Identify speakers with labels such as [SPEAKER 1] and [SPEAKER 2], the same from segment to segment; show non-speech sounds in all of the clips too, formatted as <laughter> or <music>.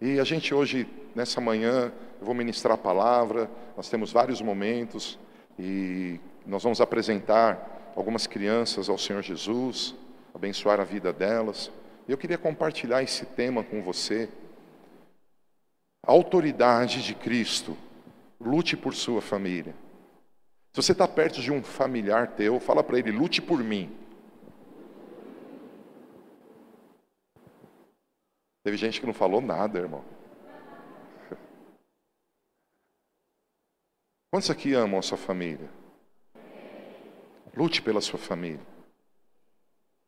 [SPEAKER 1] E a gente hoje, nessa manhã, eu vou ministrar a palavra, nós temos vários momentos e nós vamos apresentar algumas crianças ao Senhor Jesus, abençoar a vida delas. E eu queria compartilhar esse tema com você. A autoridade de Cristo, lute por sua família. Se você está perto de um familiar teu, fala para ele: lute por mim. Teve gente que não falou nada, irmão. Quantos aqui amam a sua família? Lute pela sua família.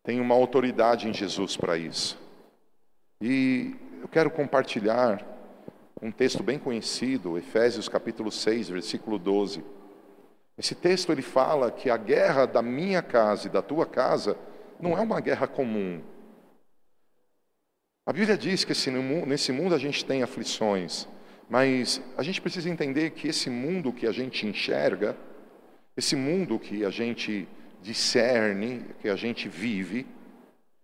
[SPEAKER 1] Tem uma autoridade em Jesus para isso. E eu quero compartilhar um texto bem conhecido, Efésios capítulo 6, versículo 12. Esse texto ele fala que a guerra da minha casa e da tua casa não é uma guerra comum. A Bíblia diz que nesse mundo a gente tem aflições, mas a gente precisa entender que esse mundo que a gente enxerga, esse mundo que a gente discerne, que a gente vive,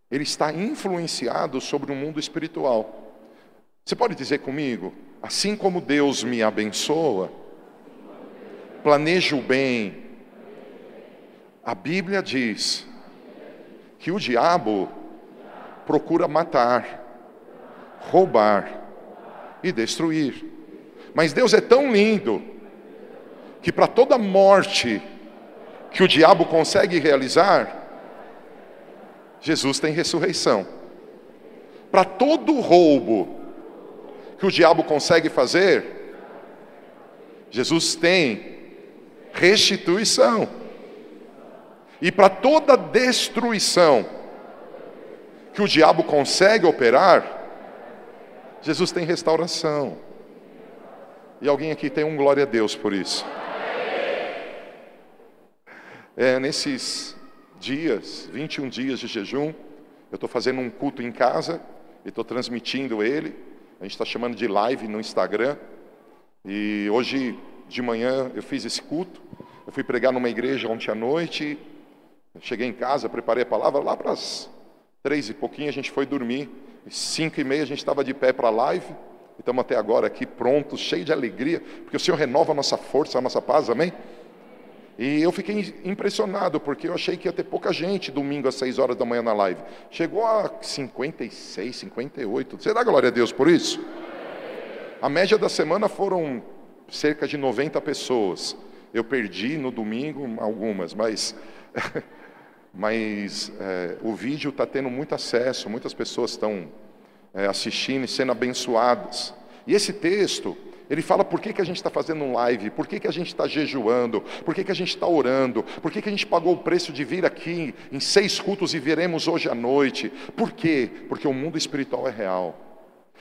[SPEAKER 1] ele está influenciado sobre o mundo espiritual. Você pode dizer comigo, assim como Deus me abençoa, planeja o bem, a Bíblia diz que o diabo procura matar, roubar e destruir. Mas Deus é tão lindo que para toda morte que o diabo consegue realizar, Jesus tem ressurreição. Para todo roubo que o diabo consegue fazer, Jesus tem restituição. E para toda destruição que o diabo consegue operar, Jesus tem restauração. E alguém aqui tem um glória a Deus por isso. É, nesses dias, 21 dias de jejum, eu estou fazendo um culto em casa e estou transmitindo ele. A gente está chamando de live no Instagram. E hoje de manhã eu fiz esse culto. Eu fui pregar numa igreja ontem à noite. Cheguei em casa, preparei a palavra. Lá para as três e pouquinho a gente foi dormir. Cinco e meia a gente estava de pé para a live. E estamos até agora aqui prontos, cheios de alegria, porque o Senhor renova a nossa força, a nossa paz, amém? E eu fiquei impressionado, porque eu achei que ia ter pouca gente domingo às 6 horas da manhã na live. Chegou a 56, 58. Você dá glória a Deus por isso? A média da semana foram cerca de 90 pessoas. Eu perdi no domingo algumas, mas <laughs> mas é, o vídeo está tendo muito acesso, muitas pessoas estão é, assistindo e sendo abençoadas. E esse texto, ele fala por que, que a gente está fazendo um live, por que, que a gente está jejuando, por que, que a gente está orando, por que, que a gente pagou o preço de vir aqui em seis cultos e veremos hoje à noite. Por quê? Porque o mundo espiritual é real.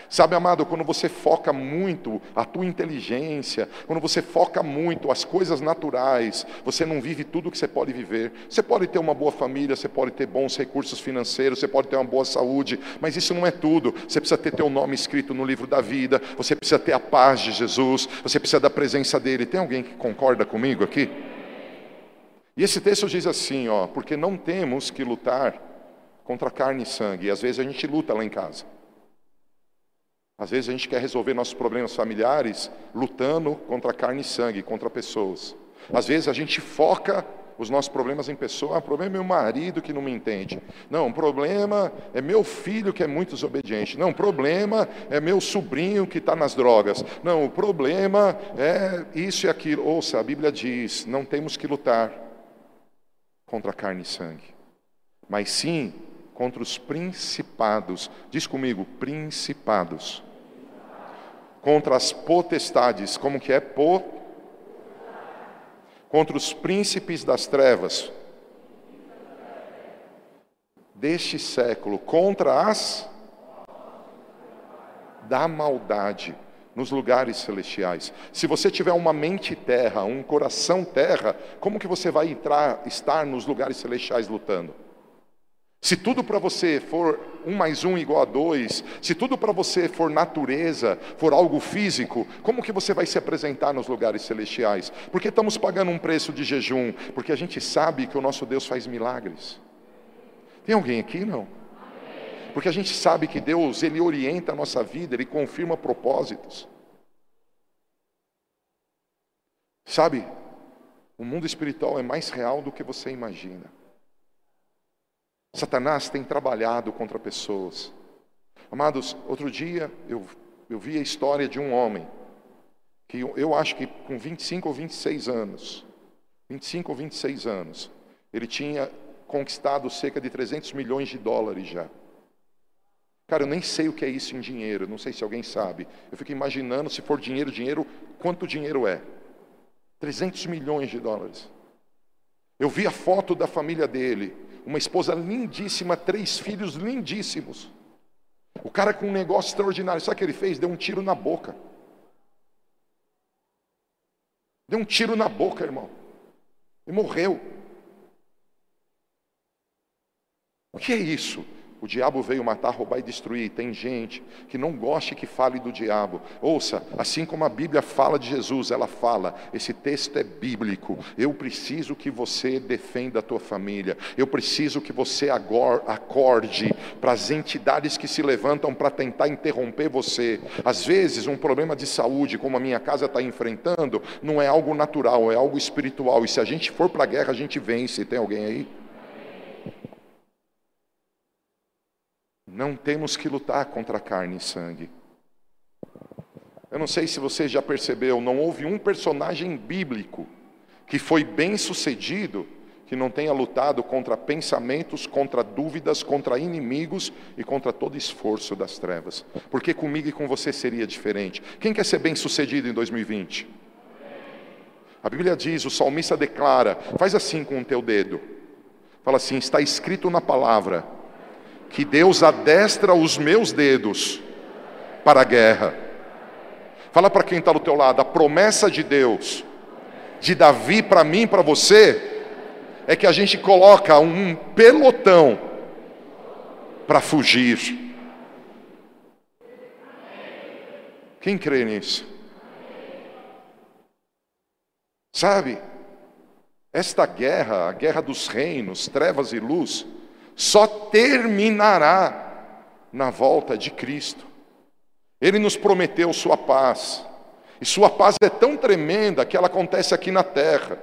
[SPEAKER 1] Sabe, amado, quando você foca muito a tua inteligência, quando você foca muito as coisas naturais, você não vive tudo que você pode viver. Você pode ter uma boa família, você pode ter bons recursos financeiros, você pode ter uma boa saúde, mas isso não é tudo. Você precisa ter teu nome escrito no livro da vida, você precisa ter a paz de Jesus, você precisa da presença dele. Tem alguém que concorda comigo aqui? E esse texto diz assim, ó, porque não temos que lutar contra carne e sangue. E às vezes a gente luta lá em casa. Às vezes a gente quer resolver nossos problemas familiares lutando contra carne e sangue, contra pessoas. Às vezes a gente foca os nossos problemas em pessoa. Ah, o problema é meu marido que não me entende. Não, o problema é meu filho que é muito desobediente. Não, o problema é meu sobrinho que está nas drogas. Não, o problema é isso e aquilo. Ouça, a Bíblia diz: não temos que lutar contra carne e sangue, mas sim contra os principados. Diz comigo, principados contra as potestades, como que é? Po... Contra os príncipes das trevas deste século, contra as da maldade nos lugares celestiais. Se você tiver uma mente terra, um coração terra, como que você vai entrar, estar nos lugares celestiais lutando? Se tudo para você for um mais um igual a dois, se tudo para você for natureza, for algo físico, como que você vai se apresentar nos lugares celestiais? Porque estamos pagando um preço de jejum, porque a gente sabe que o nosso Deus faz milagres. Tem alguém aqui não? Porque a gente sabe que Deus, Ele orienta a nossa vida, Ele confirma propósitos. Sabe, o mundo espiritual é mais real do que você imagina. Satanás tem trabalhado contra pessoas. Amados, outro dia eu, eu vi a história de um homem, que eu, eu acho que com 25 ou 26 anos, 25 ou 26 anos, ele tinha conquistado cerca de 300 milhões de dólares já. Cara, eu nem sei o que é isso em dinheiro, não sei se alguém sabe. Eu fico imaginando, se for dinheiro, dinheiro, quanto dinheiro é. 300 milhões de dólares. Eu vi a foto da família dele, uma esposa lindíssima, três filhos lindíssimos. O cara com um negócio extraordinário, sabe o que ele fez? Deu um tiro na boca. Deu um tiro na boca, irmão. E morreu. O que é isso? O diabo veio matar, roubar e destruir. Tem gente que não gosta que fale do diabo. Ouça, assim como a Bíblia fala de Jesus, ela fala: esse texto é bíblico. Eu preciso que você defenda a tua família. Eu preciso que você acorde para as entidades que se levantam para tentar interromper você. Às vezes, um problema de saúde, como a minha casa está enfrentando, não é algo natural, é algo espiritual. E se a gente for para a guerra, a gente vence. Tem alguém aí? Não temos que lutar contra carne e sangue. Eu não sei se você já percebeu, não houve um personagem bíblico que foi bem sucedido que não tenha lutado contra pensamentos, contra dúvidas, contra inimigos e contra todo esforço das trevas. Porque comigo e com você seria diferente. Quem quer ser bem sucedido em 2020? A Bíblia diz, o salmista declara, faz assim com o teu dedo. Fala assim: está escrito na palavra que Deus adestra os meus dedos para a guerra. Fala para quem está do teu lado, a promessa de Deus, de Davi para mim e para você, é que a gente coloca um pelotão para fugir. Quem crê nisso? Sabe, esta guerra, a guerra dos reinos, trevas e luz, só terminará na volta de Cristo. Ele nos prometeu sua paz. E sua paz é tão tremenda que ela acontece aqui na terra.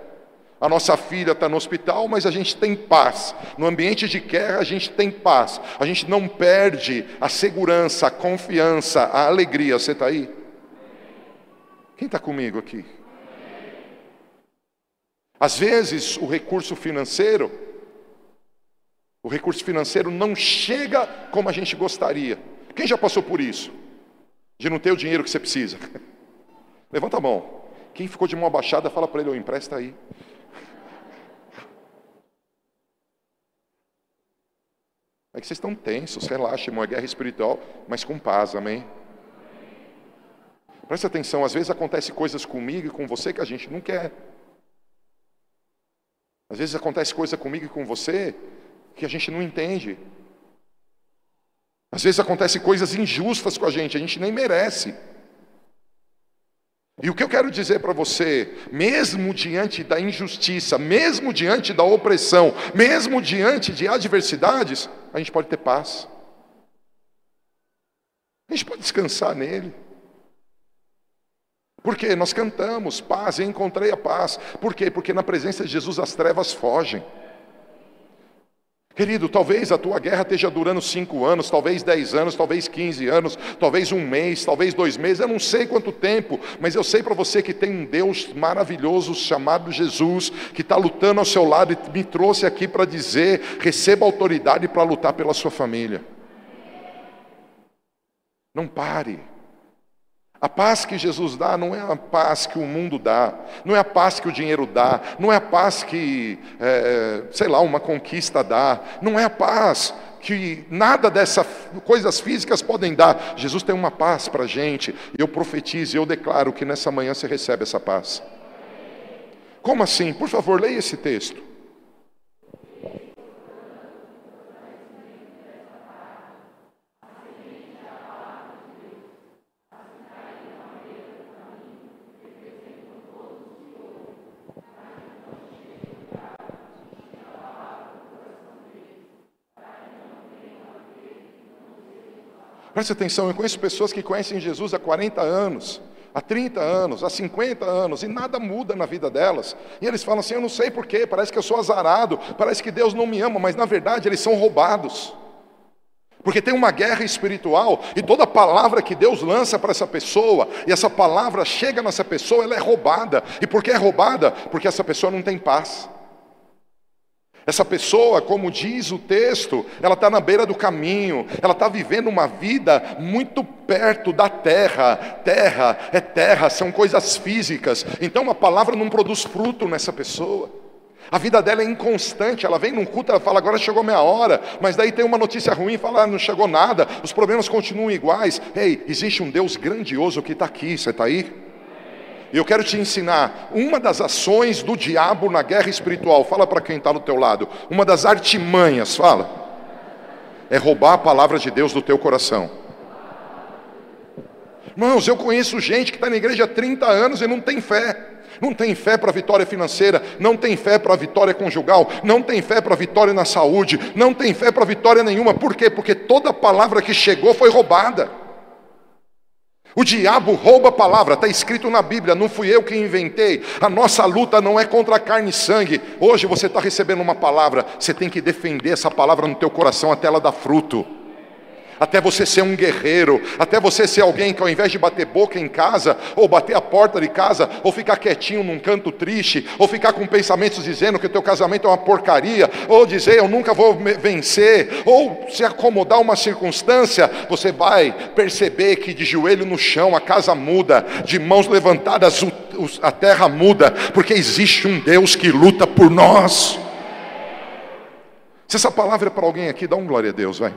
[SPEAKER 1] A nossa filha está no hospital, mas a gente tem paz. No ambiente de guerra, a gente tem paz. A gente não perde a segurança, a confiança, a alegria. Você está aí? Quem está comigo aqui? Às vezes, o recurso financeiro o recurso financeiro não chega como a gente gostaria. Quem já passou por isso? De não ter o dinheiro que você precisa? <laughs> Levanta a mão. Quem ficou de mão abaixada, fala para ele, eu empresta aí. É que vocês estão tensos, relaxem, irmão, é guerra espiritual, mas com paz, amém? Preste atenção, às vezes acontece coisas comigo e com você que a gente não quer. Às vezes acontece coisa comigo e com você que a gente não entende. Às vezes acontecem coisas injustas com a gente, a gente nem merece. E o que eu quero dizer para você, mesmo diante da injustiça, mesmo diante da opressão, mesmo diante de adversidades, a gente pode ter paz. A gente pode descansar nele. Porque nós cantamos paz, eu encontrei a paz. Por quê? Porque na presença de Jesus as trevas fogem. Querido, talvez a tua guerra esteja durando cinco anos, talvez dez anos, talvez quinze anos, talvez um mês, talvez dois meses, eu não sei quanto tempo, mas eu sei para você que tem um Deus maravilhoso chamado Jesus, que está lutando ao seu lado e me trouxe aqui para dizer: receba autoridade para lutar pela sua família. Não pare. A paz que Jesus dá não é a paz que o mundo dá, não é a paz que o dinheiro dá, não é a paz que, é, sei lá, uma conquista dá, não é a paz que nada dessas coisas físicas podem dar. Jesus tem uma paz para a gente. Eu profetizo, eu declaro que nessa manhã você recebe essa paz. Como assim? Por favor, leia esse texto. Preste atenção, eu conheço pessoas que conhecem Jesus há 40 anos, há 30 anos, há 50 anos, e nada muda na vida delas. E eles falam assim: Eu não sei porquê, parece que eu sou azarado, parece que Deus não me ama, mas na verdade eles são roubados. Porque tem uma guerra espiritual e toda palavra que Deus lança para essa pessoa, e essa palavra chega nessa pessoa, ela é roubada. E por que é roubada? Porque essa pessoa não tem paz. Essa pessoa, como diz o texto, ela está na beira do caminho, ela está vivendo uma vida muito perto da terra. Terra é terra, são coisas físicas. Então a palavra não produz fruto nessa pessoa. A vida dela é inconstante, ela vem num culto, ela fala, agora chegou minha hora, mas daí tem uma notícia ruim, fala, ah, não chegou nada, os problemas continuam iguais. Ei, existe um Deus grandioso que está aqui, você está aí? Eu quero te ensinar uma das ações do diabo na guerra espiritual. Fala para quem está do teu lado. Uma das artimanhas, fala. É roubar a palavra de Deus do teu coração. Irmãos, eu conheço gente que está na igreja há 30 anos e não tem fé não tem fé para a vitória financeira, não tem fé para a vitória conjugal, não tem fé para a vitória na saúde, não tem fé para vitória nenhuma. Por quê? Porque toda palavra que chegou foi roubada. O diabo rouba a palavra, está escrito na Bíblia, não fui eu que inventei. A nossa luta não é contra carne e sangue. Hoje você está recebendo uma palavra, você tem que defender essa palavra no teu coração até ela dar fruto até você ser um guerreiro, até você ser alguém que ao invés de bater boca em casa, ou bater a porta de casa, ou ficar quietinho num canto triste, ou ficar com pensamentos dizendo que o teu casamento é uma porcaria, ou dizer eu nunca vou vencer, ou se acomodar uma circunstância, você vai perceber que de joelho no chão a casa muda, de mãos levantadas a terra muda, porque existe um Deus que luta por nós. Se essa palavra é para alguém aqui, dá um glória a Deus, vai.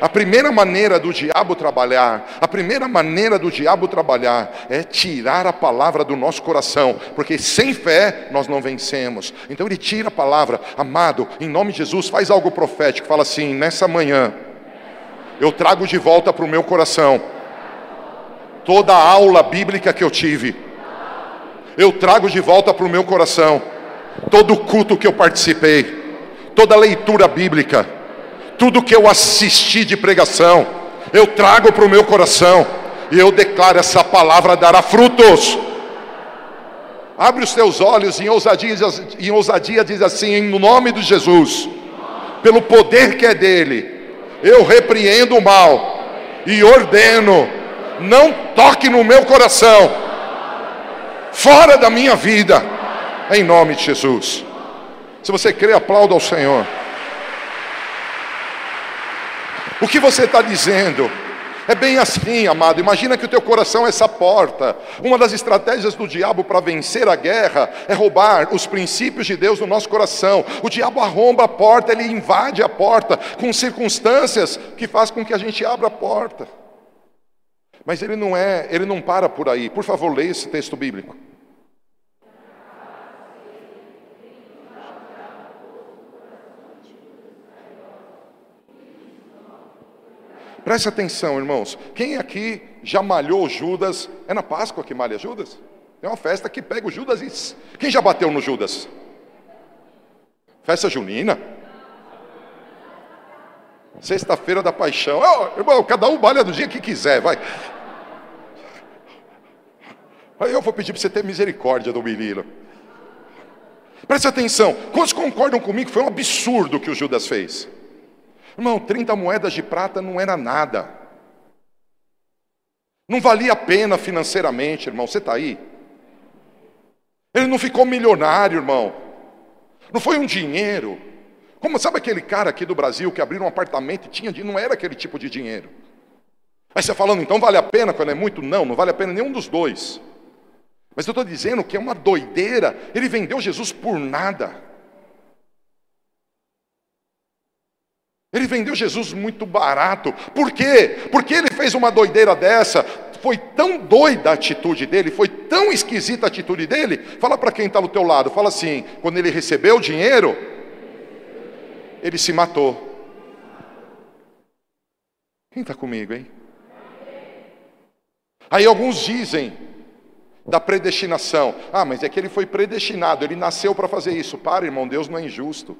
[SPEAKER 1] A primeira maneira do diabo trabalhar, a primeira maneira do diabo trabalhar é tirar a palavra do nosso coração, porque sem fé nós não vencemos. Então ele tira a palavra, amado, em nome de Jesus, faz algo profético, fala assim: nessa manhã, eu trago de volta para o meu coração toda a aula bíblica que eu tive, eu trago de volta para o meu coração todo o culto que eu participei, toda a leitura bíblica tudo que eu assisti de pregação, eu trago para o meu coração e eu declaro: essa palavra dará frutos. Abre os teus olhos em ousadia, em ousadia diz assim: em nome de Jesus, pelo poder que é dele, eu repreendo o mal e ordeno: não toque no meu coração, fora da minha vida, em nome de Jesus. Se você crê, aplauda ao Senhor. O que você está dizendo? É bem assim, amado. Imagina que o teu coração é essa porta. Uma das estratégias do diabo para vencer a guerra é roubar os princípios de Deus no nosso coração. O diabo arromba a porta, ele invade a porta com circunstâncias que faz com que a gente abra a porta. Mas ele não é, ele não para por aí. Por favor, leia esse texto bíblico. Preste atenção, irmãos. Quem aqui já malhou Judas? É na Páscoa que malha Judas? Tem uma festa que pega o Judas e. Quem já bateu no Judas? Festa junina? Sexta-feira da paixão. Oh, irmão, cada um malha do dia que quiser, vai. Aí eu vou pedir para você ter misericórdia do menino. Preste atenção. Quantos concordam comigo que foi um absurdo o que o Judas fez? Irmão, 30 moedas de prata não era nada. Não valia a pena financeiramente, irmão. Você está aí? Ele não ficou milionário, irmão. Não foi um dinheiro. Como sabe aquele cara aqui do Brasil que abriu um apartamento e tinha dinheiro? Não era aquele tipo de dinheiro. Aí você falando, então vale a pena quando é muito? Não, não vale a pena nenhum dos dois. Mas eu estou dizendo que é uma doideira. Ele vendeu Jesus por nada. Ele vendeu Jesus muito barato. Por quê? Porque ele fez uma doideira dessa. Foi tão doida a atitude dele, foi tão esquisita a atitude dele. Fala para quem está do teu lado, fala assim: quando ele recebeu o dinheiro, ele se matou. Quem está comigo, hein? Aí alguns dizem da predestinação: ah, mas é que ele foi predestinado, ele nasceu para fazer isso. Para, irmão, Deus não é injusto.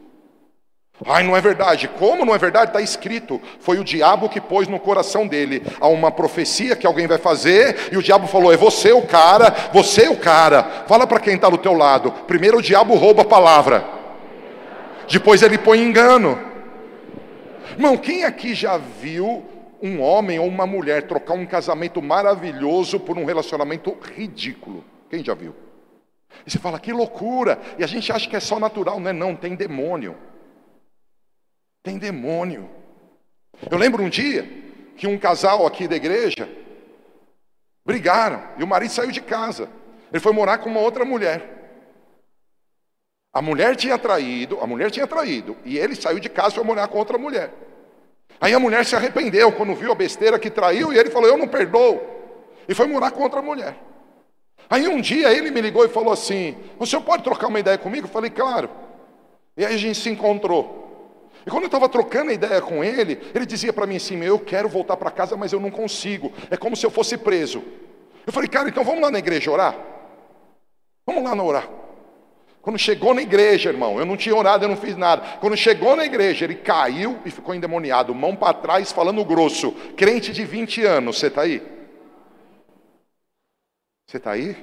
[SPEAKER 1] Ai, não é verdade. Como não é verdade? Está escrito. Foi o diabo que pôs no coração dele há uma profecia que alguém vai fazer, e o diabo falou: é você o cara, você o cara. Fala para quem está do teu lado. Primeiro o diabo rouba a palavra, depois ele põe engano. Irmão, quem aqui já viu um homem ou uma mulher trocar um casamento maravilhoso por um relacionamento ridículo? Quem já viu? E você fala, que loucura! E a gente acha que é só natural, não é? Não, tem demônio. Tem demônio. Eu lembro um dia que um casal aqui da igreja brigaram e o marido saiu de casa. Ele foi morar com uma outra mulher. A mulher tinha traído, a mulher tinha traído, e ele saiu de casa e foi morar com outra mulher. Aí a mulher se arrependeu quando viu a besteira que traiu, e ele falou: Eu não perdoo. E foi morar com outra mulher. Aí um dia ele me ligou e falou assim: O senhor pode trocar uma ideia comigo? Eu falei: Claro. E aí a gente se encontrou. E quando eu estava trocando a ideia com ele, ele dizia para mim assim: Eu quero voltar para casa, mas eu não consigo. É como se eu fosse preso. Eu falei: Cara, então vamos lá na igreja orar? Vamos lá na orar. Quando chegou na igreja, irmão, eu não tinha orado, eu não fiz nada. Quando chegou na igreja, ele caiu e ficou endemoniado, mão para trás, falando grosso. Crente de 20 anos, você está aí? Você está aí?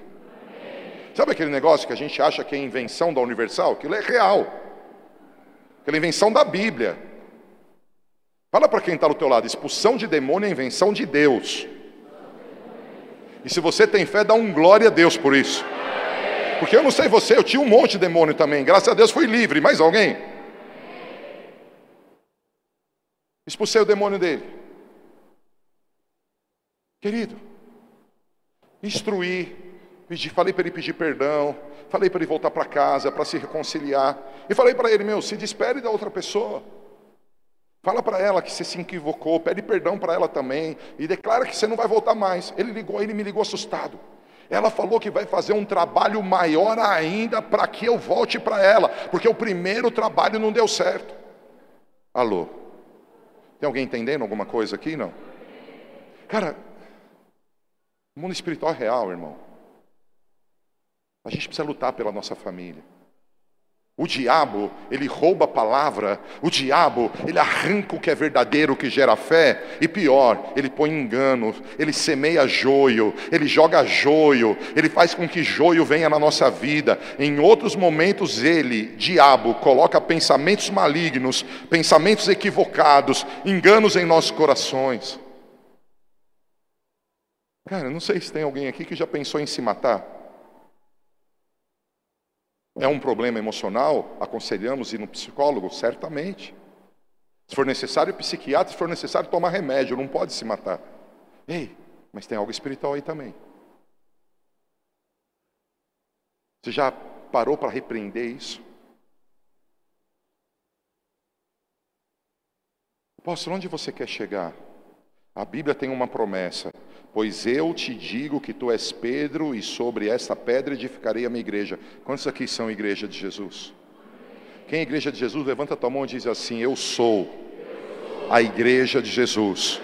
[SPEAKER 1] Sabe aquele negócio que a gente acha que é invenção da Universal? Aquilo é real. Aquela invenção da Bíblia. Fala para quem está do teu lado, expulsão de demônio é invenção de Deus. E se você tem fé, dá um glória a Deus por isso. Porque eu não sei você, eu tinha um monte de demônio também. Graças a Deus fui livre. Mais alguém? Expulsei o demônio dele. Querido, instruir, Pedi, falei para ele pedir perdão, falei para ele voltar para casa, para se reconciliar. E falei para ele, meu, se despede da outra pessoa. Fala para ela que você se equivocou, pede perdão para ela também e declara que você não vai voltar mais. Ele ligou, ele me ligou assustado. Ela falou que vai fazer um trabalho maior ainda para que eu volte para ela, porque o primeiro trabalho não deu certo. Alô? Tem alguém entendendo alguma coisa aqui? Não? Cara, o mundo espiritual é real, irmão. A gente precisa lutar pela nossa família. O diabo, ele rouba a palavra, o diabo, ele arranca o que é verdadeiro, o que gera fé, e pior, ele põe engano, ele semeia joio, ele joga joio, ele faz com que joio venha na nossa vida. Em outros momentos, ele, diabo, coloca pensamentos malignos, pensamentos equivocados, enganos em nossos corações. Cara, não sei se tem alguém aqui que já pensou em se matar. É um problema emocional? Aconselhamos ir no psicólogo? Certamente. Se for necessário, psiquiatra, se for necessário, tomar remédio, não pode se matar. Ei, mas tem algo espiritual aí também. Você já parou para repreender isso? Apóstolo, onde você quer chegar? A Bíblia tem uma promessa. Pois eu te digo que tu és Pedro, e sobre esta pedra edificarei a minha igreja. Quantos aqui são igreja de Jesus? Quem é igreja de Jesus, levanta a tua mão e diz assim: Eu sou a igreja de Jesus,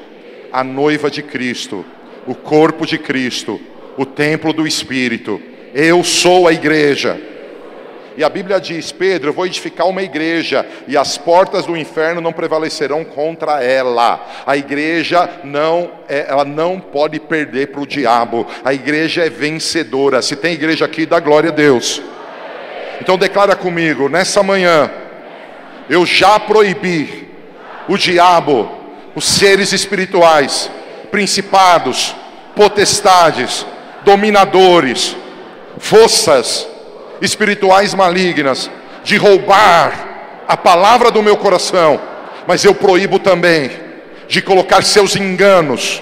[SPEAKER 1] a noiva de Cristo, o corpo de Cristo, o templo do Espírito. Eu sou a igreja. E a Bíblia diz: Pedro, eu vou edificar uma igreja e as portas do inferno não prevalecerão contra ela. A igreja não, é, ela não pode perder para o diabo. A igreja é vencedora. Se tem igreja aqui, dá glória a Deus. Então declara comigo, nessa manhã, eu já proibi o diabo, os seres espirituais, principados, potestades, dominadores, forças, espirituais malignas de roubar a palavra do meu coração, mas eu proíbo também de colocar seus enganos.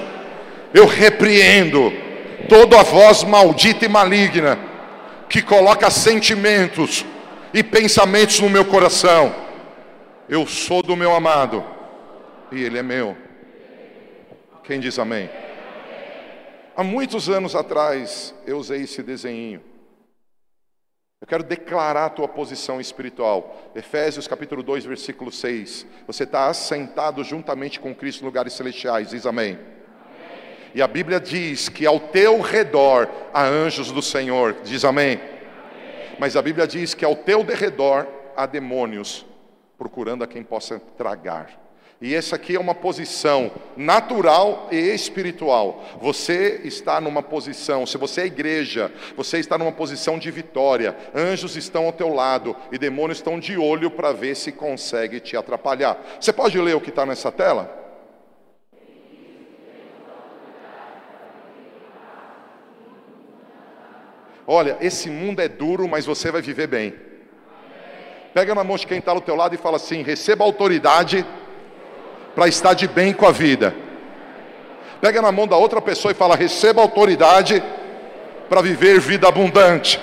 [SPEAKER 1] Eu repreendo toda a voz maldita e maligna que coloca sentimentos e pensamentos no meu coração. Eu sou do meu amado e ele é meu. Quem diz amém? Há muitos anos atrás eu usei esse desenho. Eu quero declarar a tua posição espiritual. Efésios capítulo 2, versículo 6. Você está assentado juntamente com Cristo em lugares celestiais. Diz amém. amém. E a Bíblia diz que ao teu redor há anjos do Senhor. Diz amém. amém. Mas a Bíblia diz que ao teu derredor há demônios procurando a quem possa tragar. E essa aqui é uma posição natural e espiritual. Você está numa posição, se você é igreja, você está numa posição de vitória. Anjos estão ao teu lado e demônios estão de olho para ver se consegue te atrapalhar. Você pode ler o que está nessa tela? Olha, esse mundo é duro, mas você vai viver bem. Pega na mão de quem está ao teu lado e fala assim: receba autoridade para estar de bem com a vida. Pega na mão da outra pessoa e fala: receba autoridade para viver vida abundante.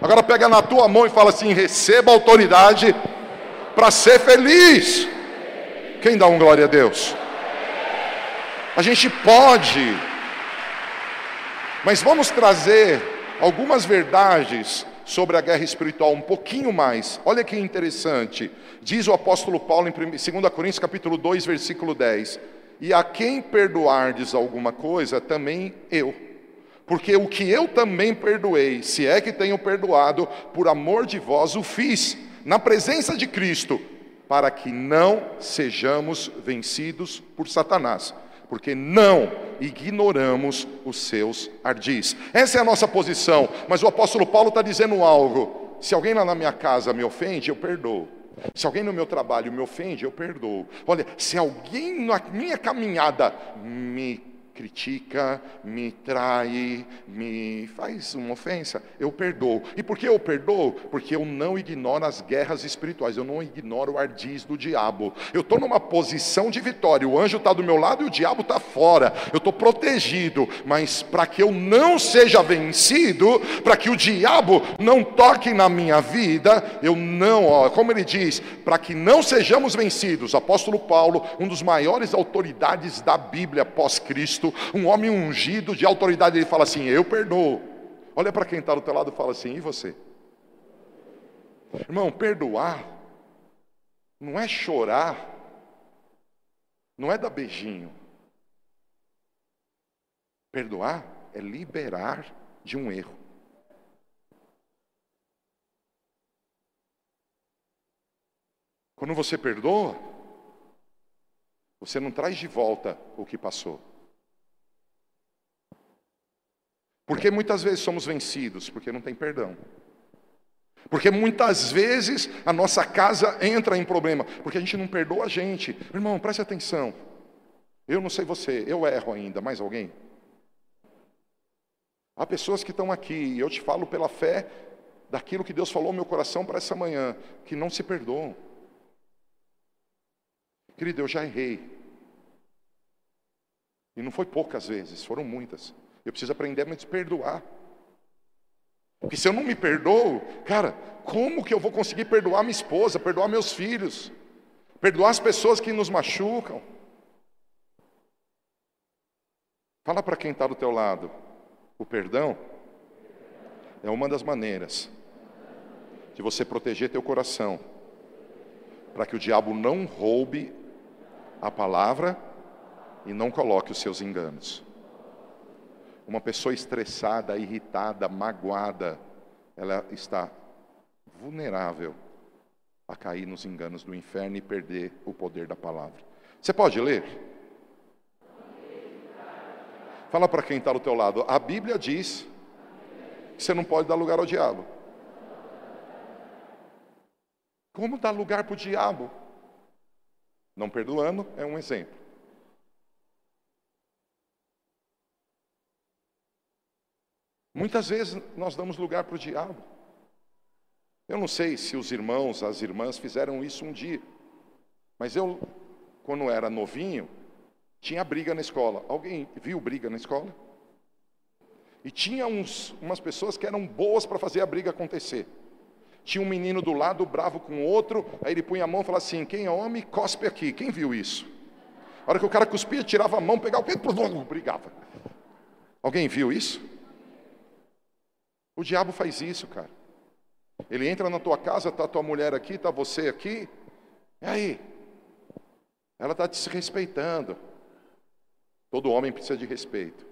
[SPEAKER 1] Agora pega na tua mão e fala assim: receba autoridade para ser feliz. Quem dá um glória a Deus? A gente pode, mas vamos trazer algumas verdades sobre a guerra espiritual um pouquinho mais. Olha que interessante. Diz o apóstolo Paulo em 2 Coríntios capítulo 2, versículo 10: "E a quem perdoardes alguma coisa, também eu. Porque o que eu também perdoei, se é que tenho perdoado, por amor de vós o fiz, na presença de Cristo, para que não sejamos vencidos por Satanás." Porque não ignoramos os seus ardis. Essa é a nossa posição, mas o apóstolo Paulo está dizendo algo. Se alguém lá na minha casa me ofende, eu perdoo. Se alguém no meu trabalho me ofende, eu perdoo. Olha, se alguém na minha caminhada me critica, me trai, me faz uma ofensa, eu perdoo. E por que eu perdoo? Porque eu não ignoro as guerras espirituais, eu não ignoro o ardis do diabo. Eu estou numa posição de vitória, o anjo está do meu lado e o diabo está fora. Eu estou protegido, mas para que eu não seja vencido, para que o diabo não toque na minha vida, eu não, ó, como ele diz, para que não sejamos vencidos. Apóstolo Paulo, um dos maiores autoridades da Bíblia pós-Cristo, um homem ungido de autoridade, ele fala assim: Eu perdoo. Olha para quem está do teu lado e fala assim: E você? Irmão, perdoar não é chorar, não é dar beijinho. Perdoar é liberar de um erro. Quando você perdoa, você não traz de volta o que passou. Porque muitas vezes somos vencidos, porque não tem perdão. Porque muitas vezes a nossa casa entra em problema, porque a gente não perdoa a gente. Irmão, preste atenção. Eu não sei você, eu erro ainda, mais alguém? Há pessoas que estão aqui, e eu te falo pela fé daquilo que Deus falou no meu coração para essa manhã, que não se perdoam. Querido, eu já errei. E não foi poucas vezes, foram muitas. Eu preciso aprender a me perdoar. Porque se eu não me perdoo, cara, como que eu vou conseguir perdoar minha esposa, perdoar meus filhos, perdoar as pessoas que nos machucam? Fala para quem está do teu lado. O perdão é uma das maneiras de você proteger teu coração, para que o diabo não roube a palavra e não coloque os seus enganos. Uma pessoa estressada, irritada, magoada, ela está vulnerável a cair nos enganos do inferno e perder o poder da palavra. Você pode ler? Fala para quem está do teu lado. A Bíblia diz que você não pode dar lugar ao diabo. Como dar lugar para o diabo? Não perdoando é um exemplo. Muitas vezes nós damos lugar para o diabo. Eu não sei se os irmãos, as irmãs fizeram isso um dia, mas eu, quando era novinho, tinha briga na escola. Alguém viu briga na escola? E tinha uns, umas pessoas que eram boas para fazer a briga acontecer. Tinha um menino do lado bravo com o outro, aí ele punha a mão e falava assim: quem é homem, cospe aqui. Quem viu isso? A hora que o cara cuspia, tirava a mão, pegava o pé, <laughs> brigava. Alguém viu isso? O diabo faz isso, cara. Ele entra na tua casa, está tua mulher aqui, está você aqui. E aí? Ela está te respeitando. Todo homem precisa de respeito.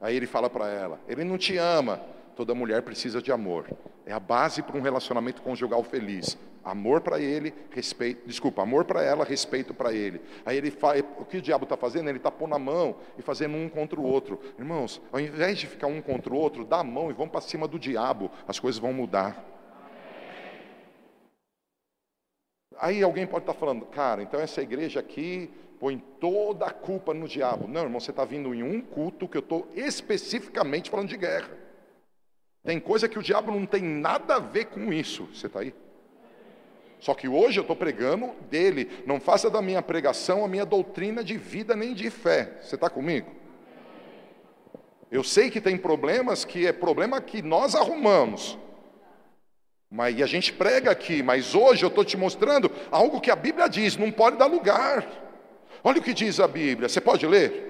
[SPEAKER 1] Aí ele fala para ela: Ele não te ama. Toda mulher precisa de amor. É a base para um relacionamento conjugal feliz. Amor para ele, respeito. Desculpa, amor para ela, respeito para ele. Aí ele faz. O que o diabo está fazendo? Ele está pondo a mão e fazendo um contra o outro. Irmãos, ao invés de ficar um contra o outro, dá a mão e vamos para cima do diabo. As coisas vão mudar. Aí alguém pode estar tá falando, cara, então essa igreja aqui põe toda a culpa no diabo. Não, irmão, você está vindo em um culto que eu estou especificamente falando de guerra. Tem coisa que o diabo não tem nada a ver com isso. Você está aí? Só que hoje eu estou pregando dele. Não faça da minha pregação a minha doutrina de vida nem de fé. Você está comigo? Eu sei que tem problemas que é problema que nós arrumamos. Mas, e a gente prega aqui, mas hoje eu estou te mostrando algo que a Bíblia diz, não pode dar lugar. Olha o que diz a Bíblia, você pode ler?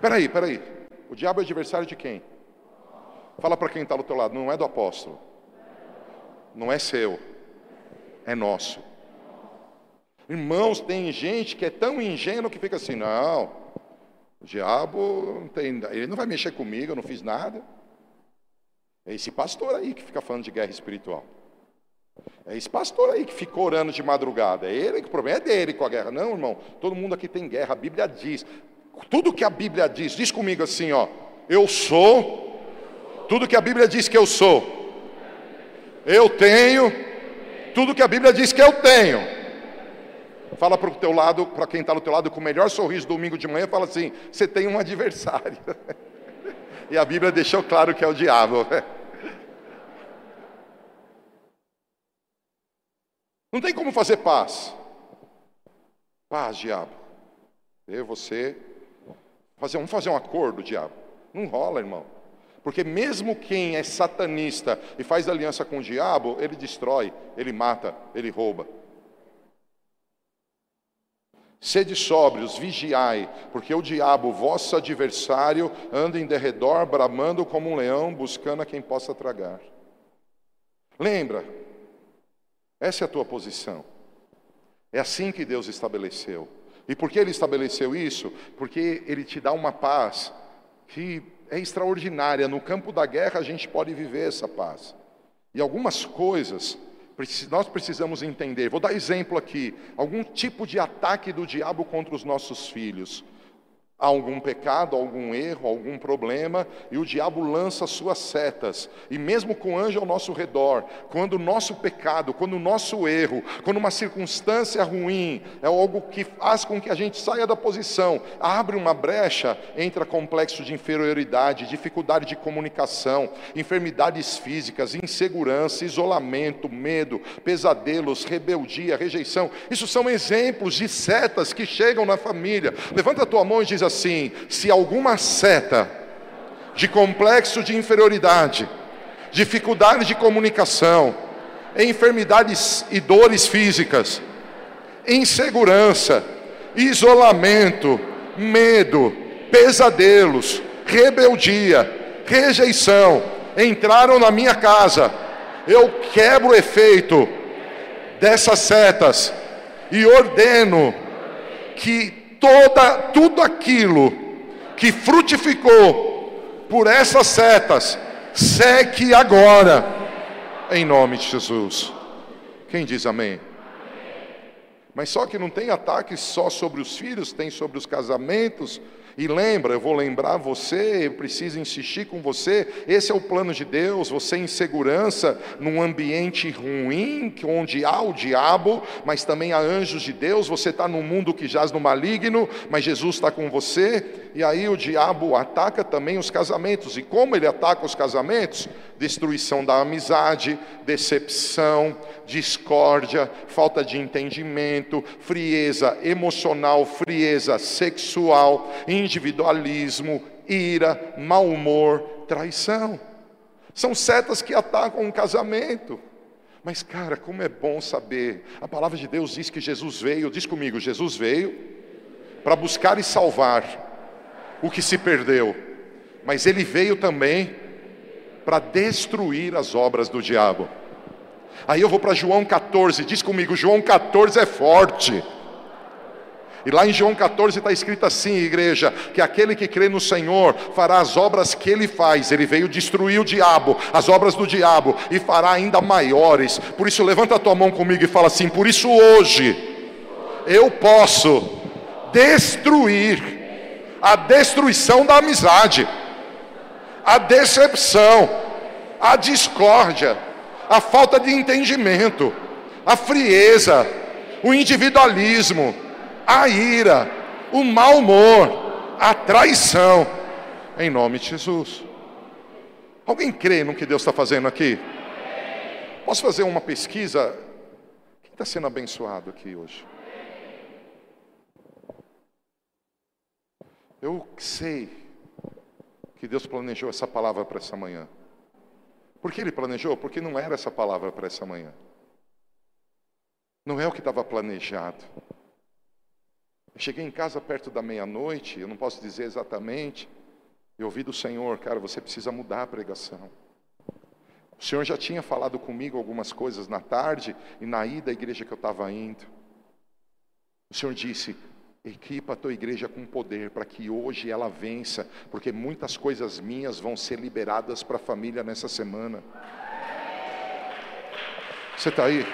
[SPEAKER 1] Peraí, peraí. O diabo é adversário de quem? Fala para quem está do teu lado, não é do apóstolo. Não é seu. É nosso. Irmãos, tem gente que é tão ingênuo que fica assim, não, o diabo não tem, ele não vai mexer comigo, eu não fiz nada. É esse pastor aí que fica falando de guerra espiritual. É esse pastor aí que ficou orando de madrugada. É ele que o problema é dele com a guerra. Não, irmão, todo mundo aqui tem guerra. A Bíblia diz. Tudo que a Bíblia diz, diz comigo assim, ó. Eu sou tudo que a Bíblia diz que eu sou. Eu tenho tudo que a Bíblia diz que eu tenho. Fala para o teu lado, para quem está do teu lado com o melhor sorriso domingo de manhã, fala assim: você tem um adversário. <laughs> e a Bíblia deixou claro que é o diabo. <laughs> Não tem como fazer paz. Paz, diabo. Eu, você, fazer, vamos fazer um acordo, diabo. Não rola, irmão. Porque mesmo quem é satanista e faz aliança com o diabo, ele destrói, ele mata, ele rouba. Sede sóbrios, vigiai, porque o diabo, vosso adversário, anda em derredor, bramando como um leão, buscando a quem possa tragar. Lembra, essa é a tua posição. É assim que Deus estabeleceu. E por que Ele estabeleceu isso? Porque Ele te dá uma paz que é extraordinária. No campo da guerra a gente pode viver essa paz. E algumas coisas nós precisamos entender. Vou dar exemplo aqui: algum tipo de ataque do diabo contra os nossos filhos algum pecado, algum erro, algum problema, e o diabo lança suas setas. E mesmo com o anjo ao nosso redor, quando o nosso pecado, quando o nosso erro, quando uma circunstância ruim é algo que faz com que a gente saia da posição, abre uma brecha, entra complexo de inferioridade, dificuldade de comunicação, enfermidades físicas, insegurança, isolamento, medo, pesadelos, rebeldia, rejeição. Isso são exemplos de setas que chegam na família. Levanta a tua mão e diz assim: se alguma seta de complexo de inferioridade, dificuldade de comunicação, enfermidades e dores físicas, insegurança, isolamento, medo, pesadelos, rebeldia, rejeição, entraram na minha casa, eu quebro o efeito dessas setas e ordeno que toda, tudo aquilo que frutificou por essas setas, seque agora, em nome de Jesus. Quem diz amém? Mas só que não tem ataques só sobre os filhos, tem sobre os casamentos, e lembra, eu vou lembrar você, eu preciso insistir com você, esse é o plano de Deus, você em segurança, num ambiente ruim, onde há o diabo, mas também há anjos de Deus, você está num mundo que jaz no maligno, mas Jesus está com você, e aí o diabo ataca também os casamentos, e como ele ataca os casamentos? Destruição da amizade, decepção, discórdia, falta de entendimento, frieza emocional, frieza sexual, individualismo, ira, mau humor, traição. São setas que atacam um casamento. Mas, cara, como é bom saber. A palavra de Deus diz que Jesus veio, diz comigo, Jesus veio para buscar e salvar o que se perdeu, mas ele veio também para destruir as obras do diabo. Aí eu vou para João 14, diz comigo, João 14 é forte. E lá em João 14 está escrito assim, igreja: que aquele que crê no Senhor fará as obras que ele faz. Ele veio destruir o diabo, as obras do diabo, e fará ainda maiores. Por isso, levanta a tua mão comigo e fala assim: por isso hoje eu posso destruir a destruição da amizade, a decepção, a discórdia, a falta de entendimento, a frieza, o individualismo a ira, o mau humor, a traição, em nome de Jesus. Alguém crê no que Deus está fazendo aqui? Posso fazer uma pesquisa? Quem está sendo abençoado aqui hoje? Eu sei que Deus planejou essa palavra para essa manhã. Por que Ele planejou? Porque não era essa palavra para essa manhã. Não é o que estava planejado. Eu cheguei em casa perto da meia-noite, eu não posso dizer exatamente, e ouvi do Senhor, cara, você precisa mudar a pregação. O Senhor já tinha falado comigo algumas coisas na tarde e na ida à igreja que eu estava indo. O Senhor disse: equipa a tua igreja com poder para que hoje ela vença, porque muitas coisas minhas vão ser liberadas para a família nessa semana. Você está aí?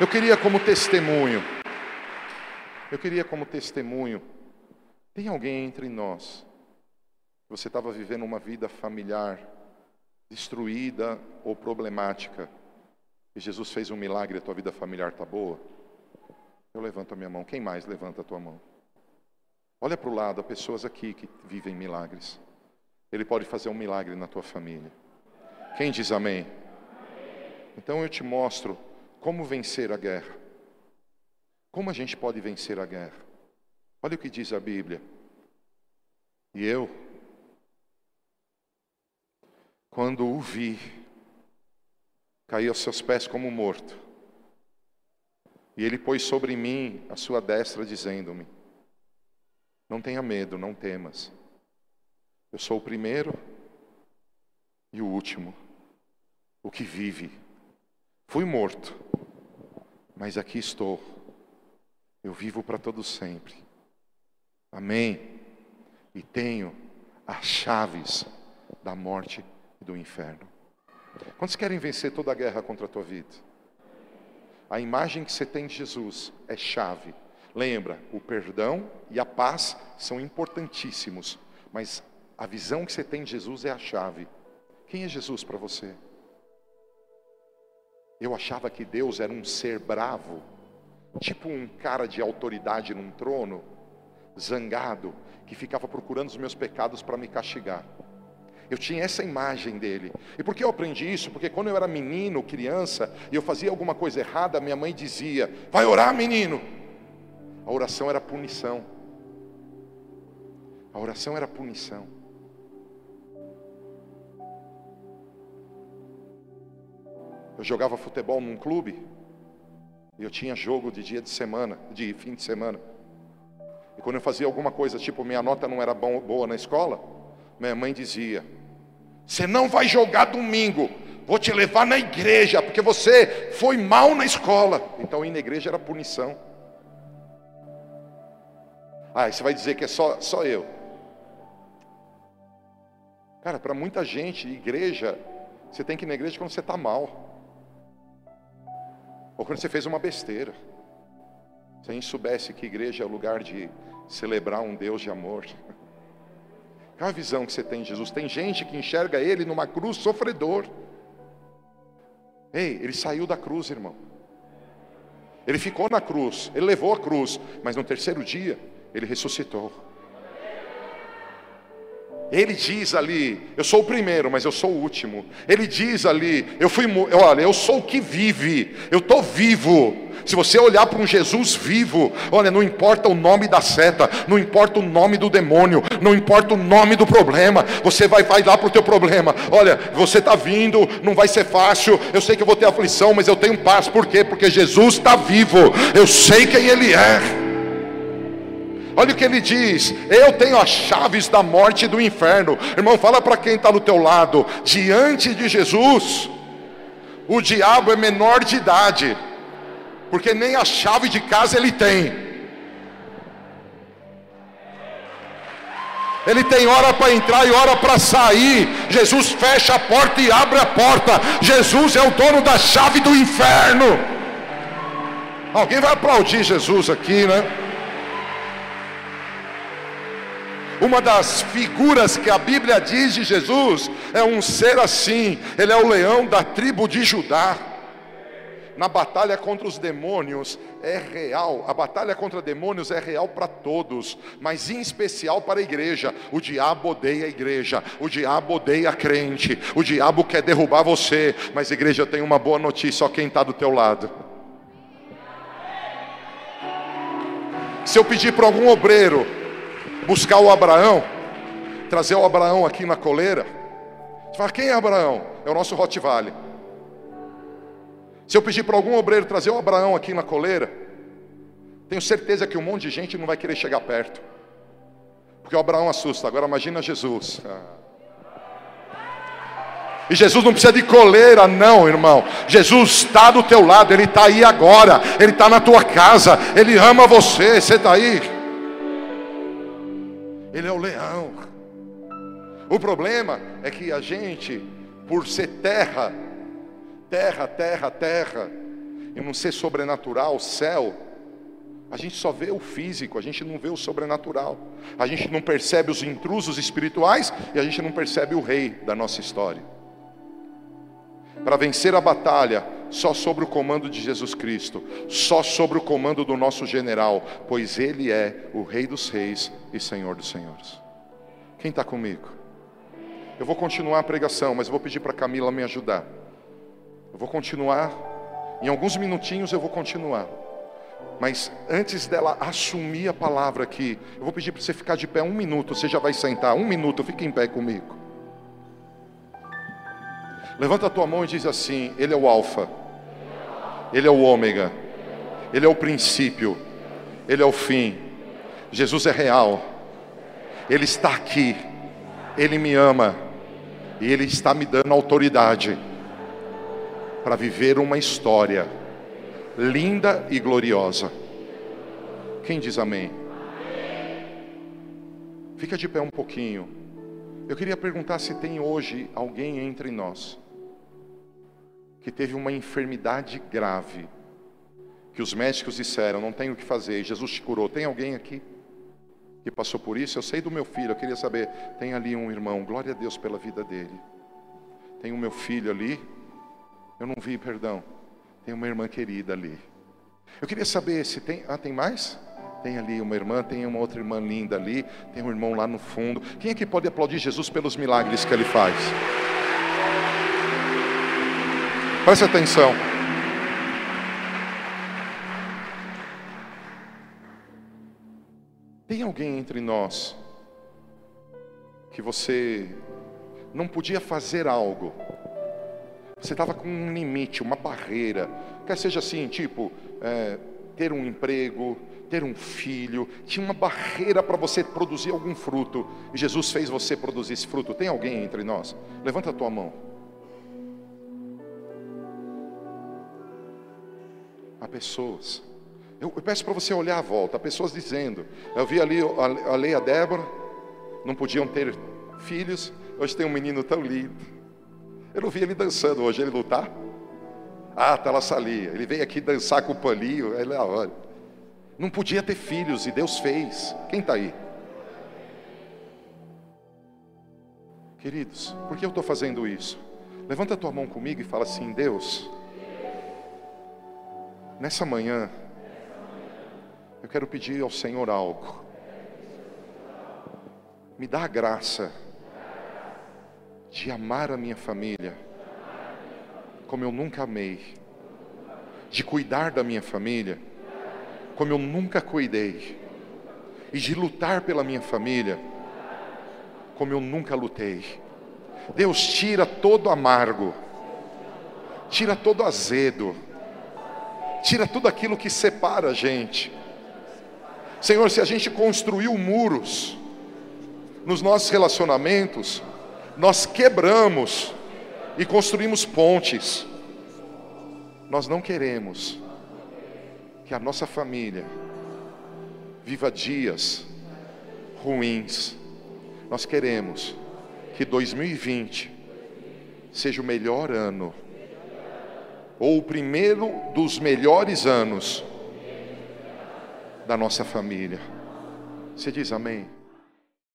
[SPEAKER 1] Eu queria como testemunho, eu queria como testemunho, tem alguém entre nós, você estava vivendo uma vida familiar destruída ou problemática, e Jesus fez um milagre, a tua vida familiar está boa? Eu levanto a minha mão. Quem mais levanta a tua mão? Olha para o lado, há pessoas aqui que vivem milagres. Ele pode fazer um milagre na tua família. Quem diz amém? Então eu te mostro como vencer a guerra? Como a gente pode vencer a guerra? Olha o que diz a Bíblia. E eu, quando o vi, caí aos seus pés como morto. E ele pôs sobre mim a sua destra, dizendo-me: Não tenha medo, não temas. Eu sou o primeiro e o último, o que vive. Fui morto, mas aqui estou. Eu vivo para todo sempre. Amém. E tenho as chaves da morte e do inferno. Quantos querem vencer toda a guerra contra a tua vida? A imagem que você tem de Jesus é chave. Lembra, o perdão e a paz são importantíssimos, mas a visão que você tem de Jesus é a chave. Quem é Jesus para você? Eu achava que Deus era um ser bravo, tipo um cara de autoridade num trono, zangado, que ficava procurando os meus pecados para me castigar. Eu tinha essa imagem dele. E por que eu aprendi isso? Porque quando eu era menino, criança, e eu fazia alguma coisa errada, minha mãe dizia: Vai orar, menino. A oração era punição. A oração era punição. Eu jogava futebol num clube e eu tinha jogo de dia de semana, de fim de semana. E quando eu fazia alguma coisa, tipo minha nota não era bom, boa na escola, minha mãe dizia: Você não vai jogar domingo, vou te levar na igreja, porque você foi mal na escola. Então ir na igreja era punição. Ah, você vai dizer que é só, só eu. Cara, para muita gente, igreja, você tem que ir na igreja quando você está mal. Ou quando você fez uma besteira. Se a gente soubesse que igreja é lugar de celebrar um Deus de amor. Qual a visão que você tem de Jesus? Tem gente que enxerga ele numa cruz sofredor. Ei, ele saiu da cruz, irmão. Ele ficou na cruz, ele levou a cruz, mas no terceiro dia ele ressuscitou. Ele diz ali, eu sou o primeiro, mas eu sou o último. Ele diz ali, eu fui, olha, eu sou o que vive, eu estou vivo. Se você olhar para um Jesus vivo, olha, não importa o nome da seta, não importa o nome do demônio, não importa o nome do problema, você vai, vai lá para o teu problema. Olha, você está vindo, não vai ser fácil, eu sei que eu vou ter aflição, mas eu tenho paz. Por quê? Porque Jesus está vivo, eu sei quem Ele é. Olha o que ele diz: Eu tenho as chaves da morte e do inferno. Irmão, fala para quem está do teu lado: diante de Jesus, o diabo é menor de idade. porque nem a chave de casa ele tem. Ele tem hora para entrar e hora para sair. Jesus fecha a porta e abre a porta. Jesus é o dono da chave do inferno. Alguém vai aplaudir Jesus aqui, né? Uma das figuras que a Bíblia diz de Jesus é um ser assim. Ele é o leão da tribo de Judá na batalha contra os demônios é real. A batalha contra demônios é real para todos, mas em especial para a igreja. O diabo odeia a igreja, o diabo odeia a crente, o diabo quer derrubar você. Mas igreja, tem uma boa notícia, só quem está do teu lado. Se eu pedir para algum obreiro buscar o Abraão, trazer o Abraão aqui na coleira, você fala, quem é Abraão? É o nosso Rottweiler. Se eu pedir para algum obreiro trazer o Abraão aqui na coleira, tenho certeza que um monte de gente não vai querer chegar perto. Porque o Abraão assusta. Agora imagina Jesus. E Jesus não precisa de coleira, não, irmão. Jesus está do teu lado, Ele está aí agora, Ele está na tua casa, Ele ama você, você está aí. Ele é o leão. O problema é que a gente, por ser terra, terra, terra, terra, e não ser sobrenatural, céu, a gente só vê o físico, a gente não vê o sobrenatural. A gente não percebe os intrusos espirituais e a gente não percebe o rei da nossa história. Para vencer a batalha, só sobre o comando de Jesus Cristo, só sobre o comando do nosso general, pois Ele é o Rei dos Reis e Senhor dos Senhores. Quem está comigo? Eu vou continuar a pregação, mas eu vou pedir para Camila me ajudar. Eu vou continuar, em alguns minutinhos eu vou continuar. Mas antes dela assumir a palavra aqui, eu vou pedir para você ficar de pé um minuto. Você já vai sentar, um minuto, fique em pé comigo. Levanta a tua mão e diz assim: Ele é o Alfa, Ele é o Ômega, Ele é o princípio, Ele é o fim. Jesus é real, Ele está aqui, Ele me ama e Ele está me dando autoridade para viver uma história linda e gloriosa. Quem diz amém? Fica de pé um pouquinho. Eu queria perguntar se tem hoje alguém entre nós que teve uma enfermidade grave, que os médicos disseram, não tem o que fazer, Jesus te curou. Tem alguém aqui que passou por isso? Eu sei do meu filho, eu queria saber, tem ali um irmão, glória a Deus pela vida dele. Tem o meu filho ali, eu não vi, perdão. Tem uma irmã querida ali. Eu queria saber se tem. Ah, tem mais? Tem ali uma irmã, tem uma outra irmã linda ali, tem um irmão lá no fundo. Quem é que pode aplaudir Jesus pelos milagres que ele faz? Preste atenção. Tem alguém entre nós que você não podia fazer algo você estava com um limite, uma barreira. Quer seja assim, tipo, é, ter um emprego, ter um filho. Tinha uma barreira para você produzir algum fruto. E Jesus fez você produzir esse fruto. Tem alguém entre nós? Levanta a tua mão. Há pessoas. Eu, eu peço para você olhar à volta. Há pessoas dizendo. Eu vi ali a, a Leia Débora. Não podiam ter filhos. Hoje tem um menino tão lindo. Eu não vi ele dançando hoje, ele lutar. Ah, tá lá salia. Ele veio aqui dançar com o paninho. Ele, ah, olha. Não podia ter filhos e Deus fez. Quem está aí? Queridos, por que eu estou fazendo isso? Levanta a tua mão comigo e fala assim: Deus, nessa manhã, eu quero pedir ao Senhor algo. Me dá a graça de amar a minha família como eu nunca amei, de cuidar da minha família como eu nunca cuidei, e de lutar pela minha família como eu nunca lutei. Deus tira todo amargo, tira todo azedo, tira tudo aquilo que separa a gente. Senhor, se a gente construiu muros nos nossos relacionamentos, nós quebramos e construímos pontes. Nós não queremos que a nossa família viva dias ruins. Nós queremos que 2020 seja o melhor ano, ou o primeiro dos melhores anos da nossa família. Você diz amém?